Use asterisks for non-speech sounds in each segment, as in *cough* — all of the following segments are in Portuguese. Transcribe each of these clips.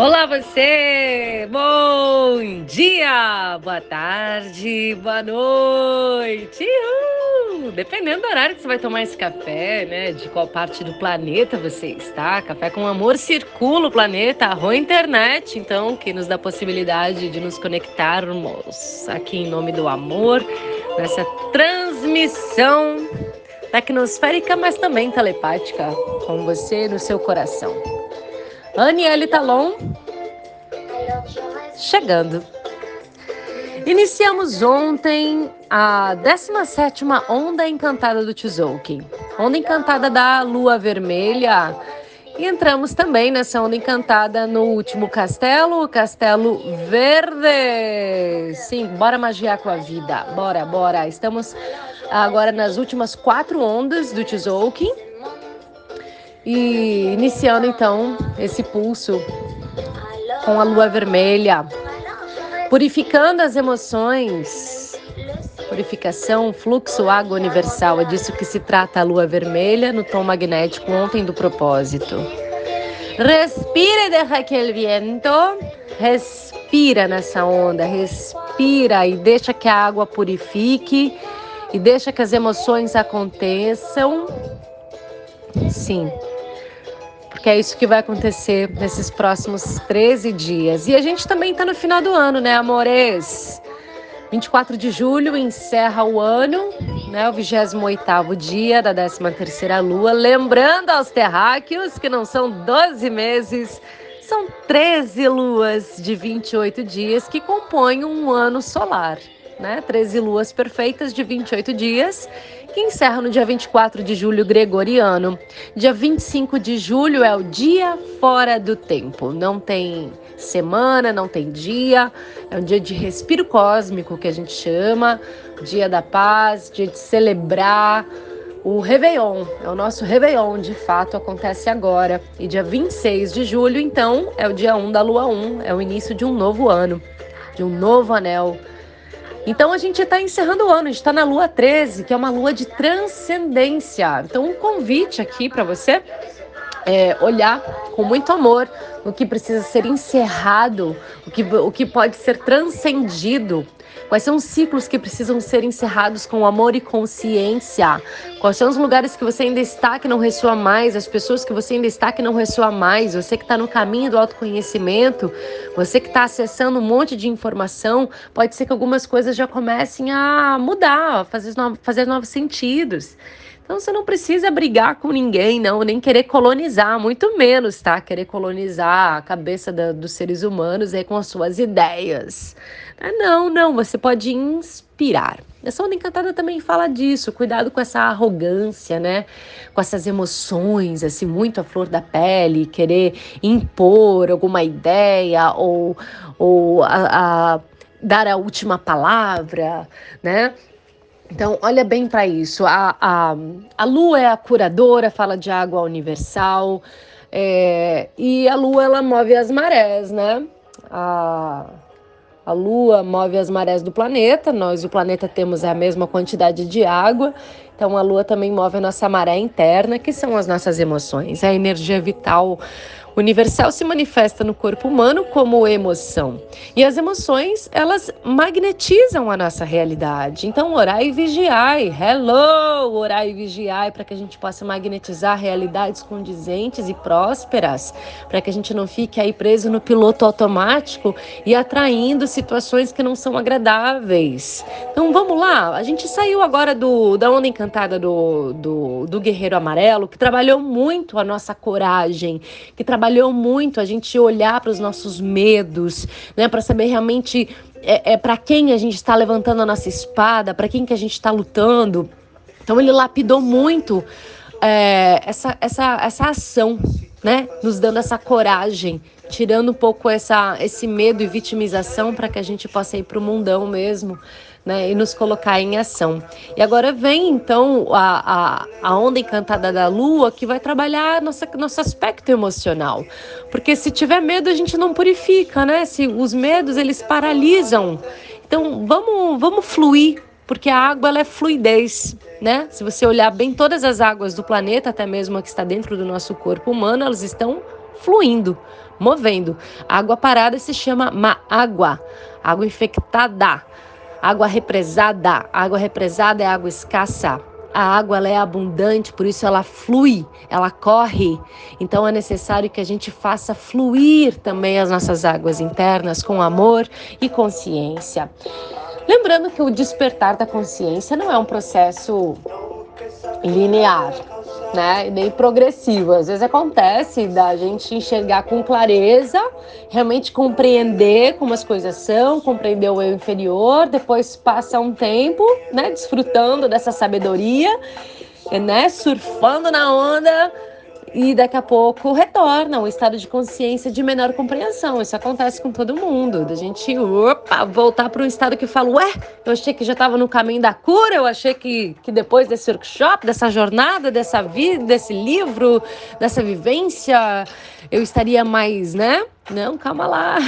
Olá você! Bom dia, boa tarde, boa noite! Uhul! Dependendo do horário que você vai tomar esse café, né? De qual parte do planeta você está. Café com Amor circula o planeta, a Rua Internet, então, que nos dá a possibilidade de nos conectarmos aqui em nome do amor, nessa transmissão tecnosférica, mas também telepática, com você no seu coração. Aniele Talon chegando. Iniciamos ontem a 17ª Onda Encantada do Tzolk'in. Onda Encantada da Lua Vermelha. E entramos também nessa onda encantada no último castelo, o Castelo Verde. Sim, bora magiar com a vida. Bora, bora. Estamos agora nas últimas quatro ondas do Tzolk'in e iniciando então esse pulso com a lua vermelha, purificando as emoções. Purificação, fluxo, água universal, é disso que se trata a lua vermelha no tom magnético ontem do propósito. Respire, deja aquele viento. Respira nessa onda, respira e deixa que a água purifique e deixa que as emoções aconteçam. Sim, porque é isso que vai acontecer nesses próximos 13 dias. E a gente também está no final do ano, né, amores? 24 de julho encerra o ano, né, o 28º dia da 13ª lua. Lembrando aos terráqueos que não são 12 meses, são 13 luas de 28 dias que compõem um ano solar, né? 13 luas perfeitas de 28 dias que encerra no dia 24 de julho gregoriano. Dia 25 de julho é o dia fora do tempo. Não tem semana, não tem dia. É um dia de respiro cósmico que a gente chama, dia da paz, dia de celebrar o Réveillon. É o nosso Réveillon, de fato, acontece agora. E dia 26 de julho, então, é o dia 1 da lua 1, é o início de um novo ano, de um novo anel então a gente está encerrando o ano, a gente está na lua 13, que é uma lua de transcendência. Então, um convite aqui para você é olhar com muito amor o que precisa ser encerrado, o que, o que pode ser transcendido Quais são os ciclos que precisam ser encerrados com amor e consciência? Quais são os lugares que você ainda está que não ressoa mais? As pessoas que você ainda está que não ressoa mais? Você que está no caminho do autoconhecimento, você que está acessando um monte de informação, pode ser que algumas coisas já comecem a mudar, a fazer, fazer novos sentidos. Então você não precisa brigar com ninguém, não, nem querer colonizar, muito menos, tá? Querer colonizar a cabeça da, dos seres humanos aí com as suas ideias. Não, não, você pode inspirar. Essa onda encantada também fala disso, cuidado com essa arrogância, né? Com essas emoções, assim, muito à flor da pele, querer impor alguma ideia ou, ou a, a dar a última palavra, né? Então, olha bem para isso. A, a, a lua é a curadora, fala de água universal, é, e a lua ela move as marés, né? A, a lua move as marés do planeta, nós, o planeta, temos a mesma quantidade de água, então a lua também move a nossa maré interna, que são as nossas emoções, a energia vital universal se manifesta no corpo humano como emoção. E as emoções, elas magnetizam a nossa realidade. Então, orai e vigiai. Hello! Orai e vigiai para que a gente possa magnetizar realidades condizentes e prósperas, para que a gente não fique aí preso no piloto automático e atraindo situações que não são agradáveis. Então, vamos lá. A gente saiu agora do, da onda encantada do, do, do Guerreiro Amarelo, que trabalhou muito a nossa coragem, que trabalhou trabalhou muito a gente olhar para os nossos medos, né, para saber realmente é, é para quem a gente está levantando a nossa espada, para quem que a gente está lutando. Então ele lapidou muito é, essa, essa, essa ação, né, nos dando essa coragem, tirando um pouco essa, esse medo e vitimização para que a gente possa ir para o mundão mesmo né, e nos colocar em ação. E agora vem então a, a, a onda encantada da lua que vai trabalhar nossa, nosso aspecto emocional. Porque se tiver medo, a gente não purifica, né? Se os medos eles paralisam. Então vamos, vamos fluir porque a água ela é fluidez, né? Se você olhar bem todas as águas do planeta, até mesmo a que está dentro do nosso corpo humano, elas estão fluindo movendo. água parada se chama má água, água infectada. Água represada, água represada é água escassa. A água é abundante, por isso ela flui, ela corre. Então é necessário que a gente faça fluir também as nossas águas internas com amor e consciência. Lembrando que o despertar da consciência não é um processo linear, né? E nem progressivo. Às vezes acontece da gente enxergar com clareza, realmente compreender como as coisas são, compreender o eu inferior, depois passa um tempo, né, desfrutando dessa sabedoria, né, surfando na onda e daqui a pouco retorna um estado de consciência de menor compreensão. Isso acontece com todo mundo. Da gente opa, voltar para um estado que fala: Ué, eu achei que já estava no caminho da cura, eu achei que, que depois desse workshop, dessa jornada, dessa vida, desse livro, dessa vivência, eu estaria mais, né? Não, calma lá.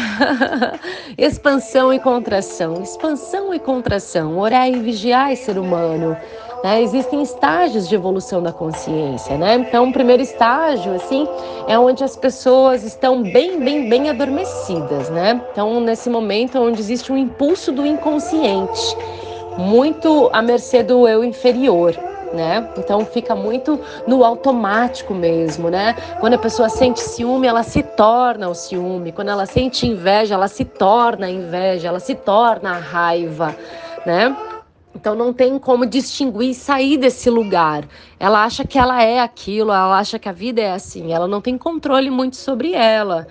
*laughs* Expansão e contração. Expansão e contração. Orar e vigiar, ser humano. Né? Existem estágios de evolução da consciência, né? Então, o primeiro estágio, assim, é onde as pessoas estão bem, bem, bem adormecidas, né? Então, nesse momento onde existe um impulso do inconsciente, muito à mercê do eu inferior. Né? Então fica muito no automático mesmo, né? Quando a pessoa sente ciúme, ela se torna o ciúme. Quando ela sente inveja, ela se torna a inveja, ela se torna a raiva, né? Então não tem como distinguir e sair desse lugar. Ela acha que ela é aquilo, ela acha que a vida é assim, ela não tem controle muito sobre ela,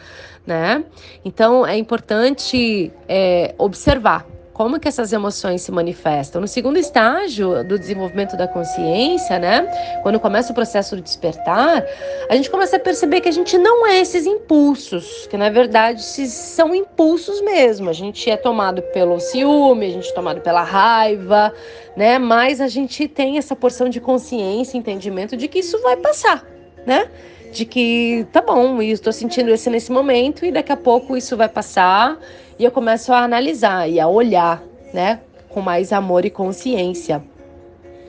né? Então é importante é, observar como que essas emoções se manifestam. No segundo estágio do desenvolvimento da consciência, né, quando começa o processo de despertar, a gente começa a perceber que a gente não é esses impulsos, que na verdade são impulsos mesmo. A gente é tomado pelo ciúme, a gente é tomado pela raiva, né, mas a gente tem essa porção de consciência, entendimento de que isso vai passar, né? De que tá bom, estou sentindo isso nesse momento e daqui a pouco isso vai passar e eu começo a analisar e a olhar, né, com mais amor e consciência,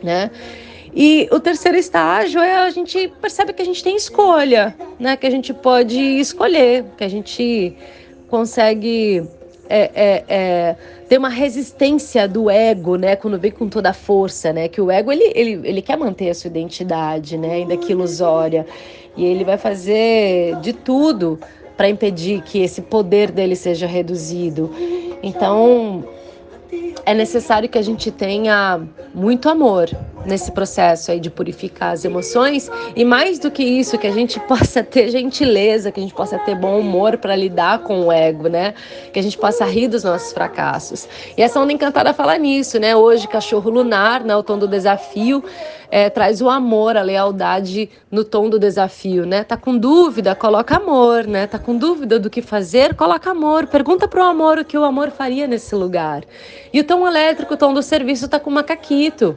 né? E o terceiro estágio é a gente percebe que a gente tem escolha, né? Que a gente pode escolher, que a gente consegue é, é, é, ter uma resistência do ego, né? Quando vem com toda a força, né? Que o ego ele, ele, ele quer manter a sua identidade, né? Ainda que ilusória. E ele vai fazer de tudo para impedir que esse poder dele seja reduzido. Então, é necessário que a gente tenha muito amor nesse processo aí de purificar as emoções e mais do que isso que a gente *laughs* possa ter gentileza, que a gente possa ter bom humor para lidar com o ego, né? Que a gente possa rir dos nossos fracassos. E essa onda encantada fala nisso, né? Hoje cachorro lunar, né, o tom do desafio, é, traz o amor, a lealdade no tom do desafio, né? Tá com dúvida, coloca amor, né? Tá com dúvida do que fazer, coloca amor. Pergunta pro amor o que o amor faria nesse lugar. E o tom elétrico, o tom do serviço tá com macaquito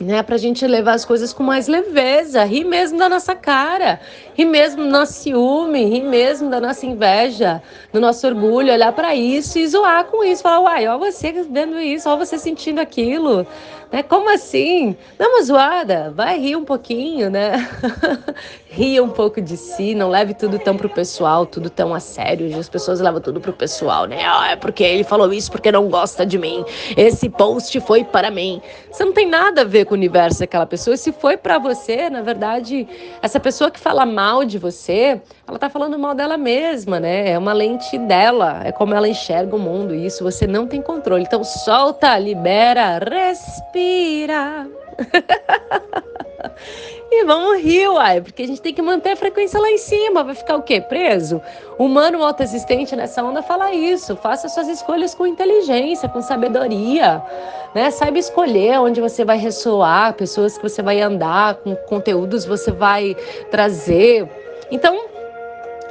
né, para a gente levar as coisas com mais leveza, rir mesmo da nossa cara, rir mesmo do nosso ciúme, rir mesmo da nossa inveja, do nosso orgulho, olhar para isso e zoar com isso, falar, uai, ó você vendo isso, ó você sentindo aquilo, né? Como assim? Dá uma zoada, vai rir um pouquinho, né? *laughs* Ria um pouco de si, não leve tudo tão pro pessoal, tudo tão a sério. As pessoas levam tudo pro pessoal, né? Ah, é porque ele falou isso porque não gosta de mim. Esse post foi para mim. Você não tem nada a ver com o universo daquela pessoa. Se foi para você, na verdade, essa pessoa que fala mal de você, ela tá falando mal dela mesma, né? É uma lente dela, é como ela enxerga o mundo. E isso você não tem controle. Então solta, libera, respira. *laughs* e vamos rir, uai, porque a gente tem que manter a frequência lá em cima. Vai ficar o quê? Preso? Humano autoexistente nessa onda fala isso. Faça suas escolhas com inteligência, com sabedoria. Né? Saiba escolher onde você vai ressoar, pessoas que você vai andar, com conteúdos você vai trazer. Então,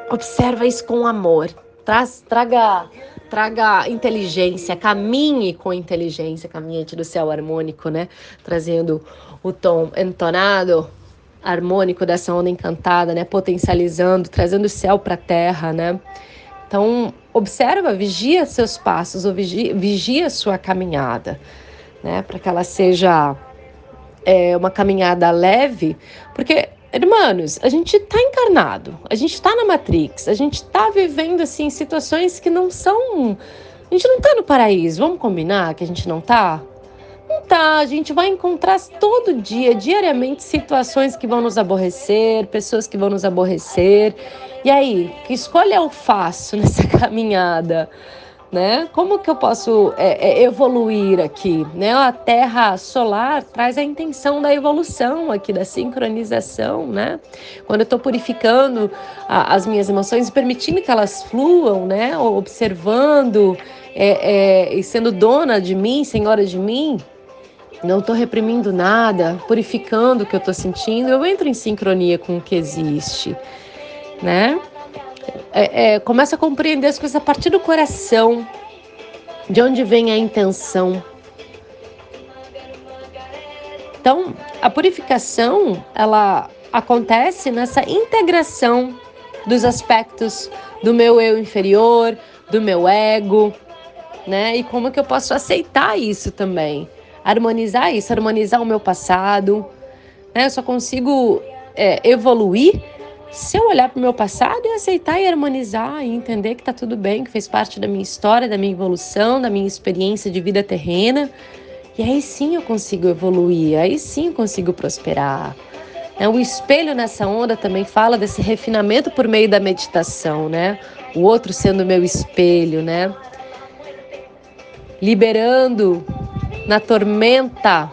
observa isso com amor. Traz, traga traga inteligência, caminhe com inteligência, caminhante do céu harmônico, né? Trazendo o tom entonado, harmônico dessa onda encantada, né? Potencializando, trazendo o céu para a terra, né? Então, observa, vigia seus passos, ou vigia, vigia sua caminhada, né? Para que ela seja é, uma caminhada leve, porque Irmãos, a gente está encarnado, a gente está na Matrix, a gente está vivendo assim situações que não são. A gente não está no paraíso, vamos combinar que a gente não está? Não tá, a gente vai encontrar todo dia, diariamente, situações que vão nos aborrecer, pessoas que vão nos aborrecer. E aí, que escolha eu faço nessa *laughs* caminhada? Né? Como que eu posso é, é, evoluir aqui, né? A Terra solar traz a intenção da evolução aqui, da sincronização, né? Quando eu estou purificando a, as minhas emoções, permitindo que elas fluam, né? Observando é, é e sendo dona de mim, senhora de mim, não estou reprimindo nada, purificando o que eu estou sentindo, eu entro em sincronia com o que existe, né? É, é, começa a compreender as coisas a partir do coração, de onde vem a intenção. Então, a purificação, ela acontece nessa integração dos aspectos do meu eu inferior, do meu ego, né? E como que eu posso aceitar isso também? Harmonizar isso, harmonizar o meu passado. Né? Eu só consigo é, evoluir se eu olhar para o meu passado e aceitar e harmonizar e entender que está tudo bem, que fez parte da minha história, da minha evolução, da minha experiência de vida terrena, e aí sim eu consigo evoluir, aí sim eu consigo prosperar. É, o espelho nessa onda também fala desse refinamento por meio da meditação, né? O outro sendo meu espelho, né? Liberando na tormenta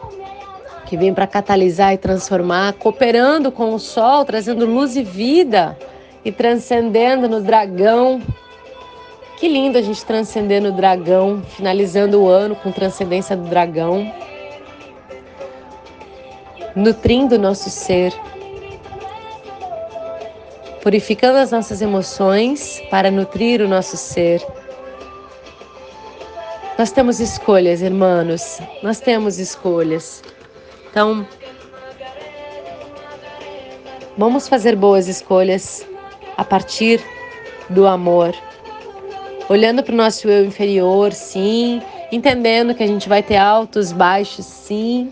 que vem para catalisar e transformar, cooperando com o sol, trazendo luz e vida e transcendendo no dragão. Que lindo a gente transcender no dragão, finalizando o ano com transcendência do dragão, nutrindo o nosso ser, purificando as nossas emoções para nutrir o nosso ser. Nós temos escolhas, irmãos, nós temos escolhas. Então, vamos fazer boas escolhas a partir do amor. Olhando para o nosso eu inferior, sim. Entendendo que a gente vai ter altos, baixos, sim.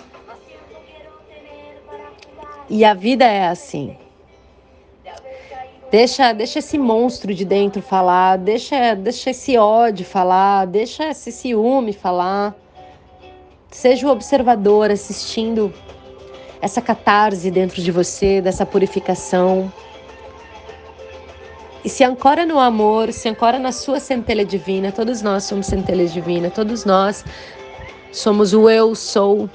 E a vida é assim. Deixa, deixa esse monstro de dentro falar, deixa, deixa esse ódio falar, deixa esse ciúme falar. Seja o observador assistindo essa catarse dentro de você, dessa purificação. E se ancora no amor, se ancora na sua centelha divina. Todos nós somos centelhas divinas, todos nós somos o eu sou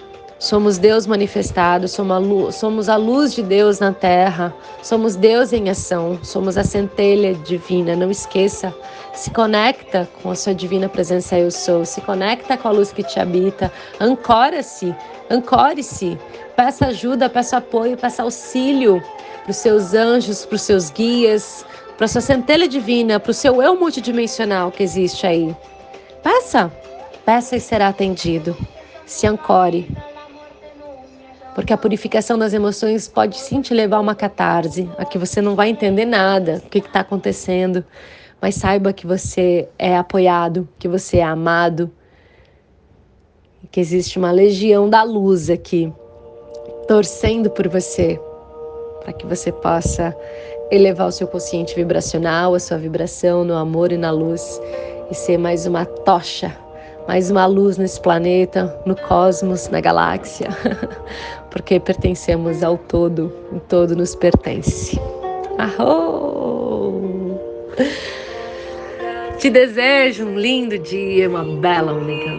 Somos Deus manifestado, somos a, luz, de Deus na terra, somos Deus em ação, somos a centelha divina. Não esqueça, se conecta com a sua divina presença eu sou, se conecta com a luz que te habita, ancora-se, ancore-se, peça ajuda, peça apoio, peça auxílio para os seus anjos, para os seus guias, para a sua centelha divina, para o seu eu multidimensional que existe aí. Peça, peça e será atendido. Se ancore. Porque a purificação das emoções pode sim te levar a uma catarse, a que você não vai entender nada do que está acontecendo, mas saiba que você é apoiado, que você é amado, que existe uma legião da luz aqui, torcendo por você, para que você possa elevar o seu consciente vibracional, a sua vibração no amor e na luz e ser mais uma tocha mais uma luz nesse planeta, no cosmos, na galáxia, *laughs* porque pertencemos ao todo, o todo nos pertence. Arro! Te desejo um lindo dia, uma bela, única